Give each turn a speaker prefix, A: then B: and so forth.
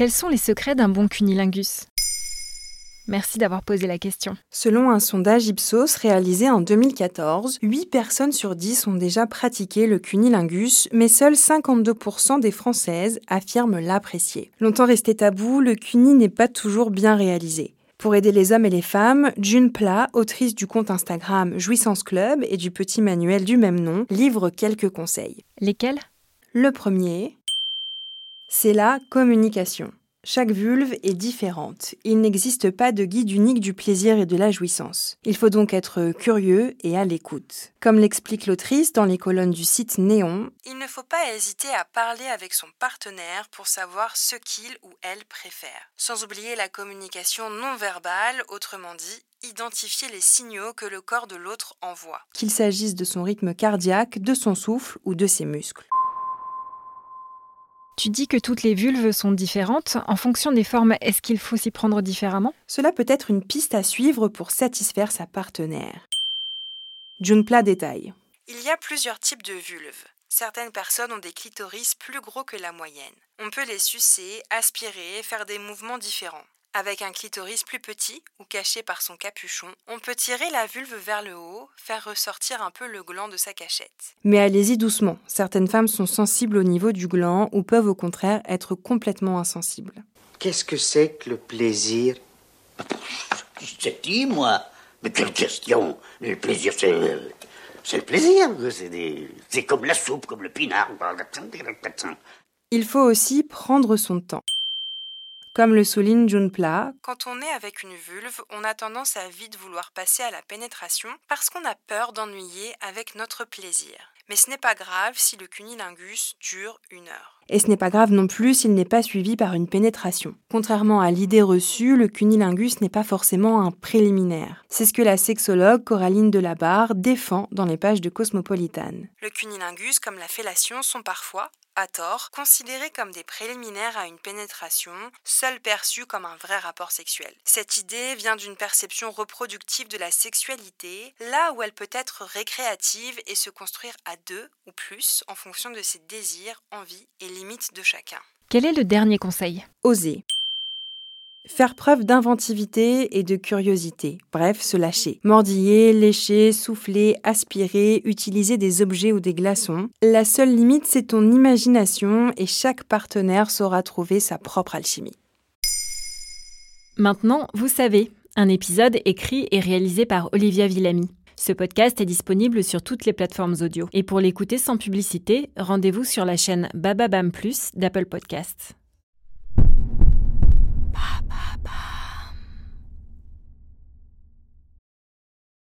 A: Quels sont les secrets d'un bon cunilingus? Merci d'avoir posé la question.
B: Selon un sondage Ipsos réalisé en 2014, 8 personnes sur 10 ont déjà pratiqué le cunilingus, mais seuls 52% des Françaises affirment l'apprécier. Longtemps resté tabou, le cuni n'est pas toujours bien réalisé. Pour aider les hommes et les femmes, June Pla, autrice du compte Instagram Jouissance Club et du petit manuel du même nom, livre quelques conseils.
A: Lesquels?
B: Le premier, c'est la communication. Chaque vulve est différente. Il n'existe pas de guide unique du plaisir et de la jouissance. Il faut donc être curieux et à l'écoute. Comme l'explique l'autrice dans les colonnes du site Néon, il ne faut pas hésiter à parler avec son partenaire pour savoir ce qu'il ou elle préfère. Sans oublier la communication non verbale, autrement dit, identifier les signaux que le corps de l'autre envoie. Qu'il s'agisse de son rythme cardiaque, de son souffle ou de ses muscles.
A: Tu dis que toutes les vulves sont différentes. En fonction des formes, est-ce qu'il faut s'y prendre différemment?
B: Cela peut être une piste à suivre pour satisfaire sa partenaire. Junpla détaille. Il y a plusieurs types de vulves. Certaines personnes ont des clitoris plus gros que la moyenne. On peut les sucer, aspirer, faire des mouvements différents. Avec un clitoris plus petit ou caché par son capuchon, on peut tirer la vulve vers le haut, faire ressortir un peu le gland de sa cachette. Mais allez-y doucement, certaines femmes sont sensibles au niveau du gland ou peuvent au contraire être complètement insensibles.
C: Qu'est-ce que c'est que le plaisir?
D: C'est dit, moi Mais quelle question Le plaisir, c'est. C'est le plaisir. C'est comme la soupe, comme le pinard.
B: Il faut aussi prendre son temps. Comme le souligne Junpla, quand on est avec une vulve, on a tendance à vite vouloir passer à la pénétration parce qu'on a peur d'ennuyer avec notre plaisir. Mais ce n'est pas grave si le cunilingus dure une heure. Et ce n'est pas grave non plus s'il n'est pas suivi par une pénétration. Contrairement à l'idée reçue, le cunilingus n'est pas forcément un préliminaire. C'est ce que la sexologue Coraline Delabarre défend dans les pages de Cosmopolitan. Le cunilingus, comme la fellation, sont parfois, à tort, considérés comme des préliminaires à une pénétration, seul perçus comme un vrai rapport sexuel. Cette idée vient d'une perception reproductive de la sexualité, là où elle peut être récréative et se construire à deux ou plus en fonction de ses désirs, envies et limites de chacun.
A: Quel est le dernier conseil?
B: Oser. Faire preuve d'inventivité et de curiosité, bref, se lâcher. Mordiller, lécher, souffler, aspirer, utiliser des objets ou des glaçons. La seule limite, c'est ton imagination et chaque partenaire saura trouver sa propre alchimie.
A: Maintenant, vous savez, un épisode écrit et réalisé par Olivia Villamy. Ce podcast est disponible sur toutes les plateformes audio. Et pour l'écouter sans publicité, rendez-vous sur la chaîne Bababam Plus d'Apple Podcasts.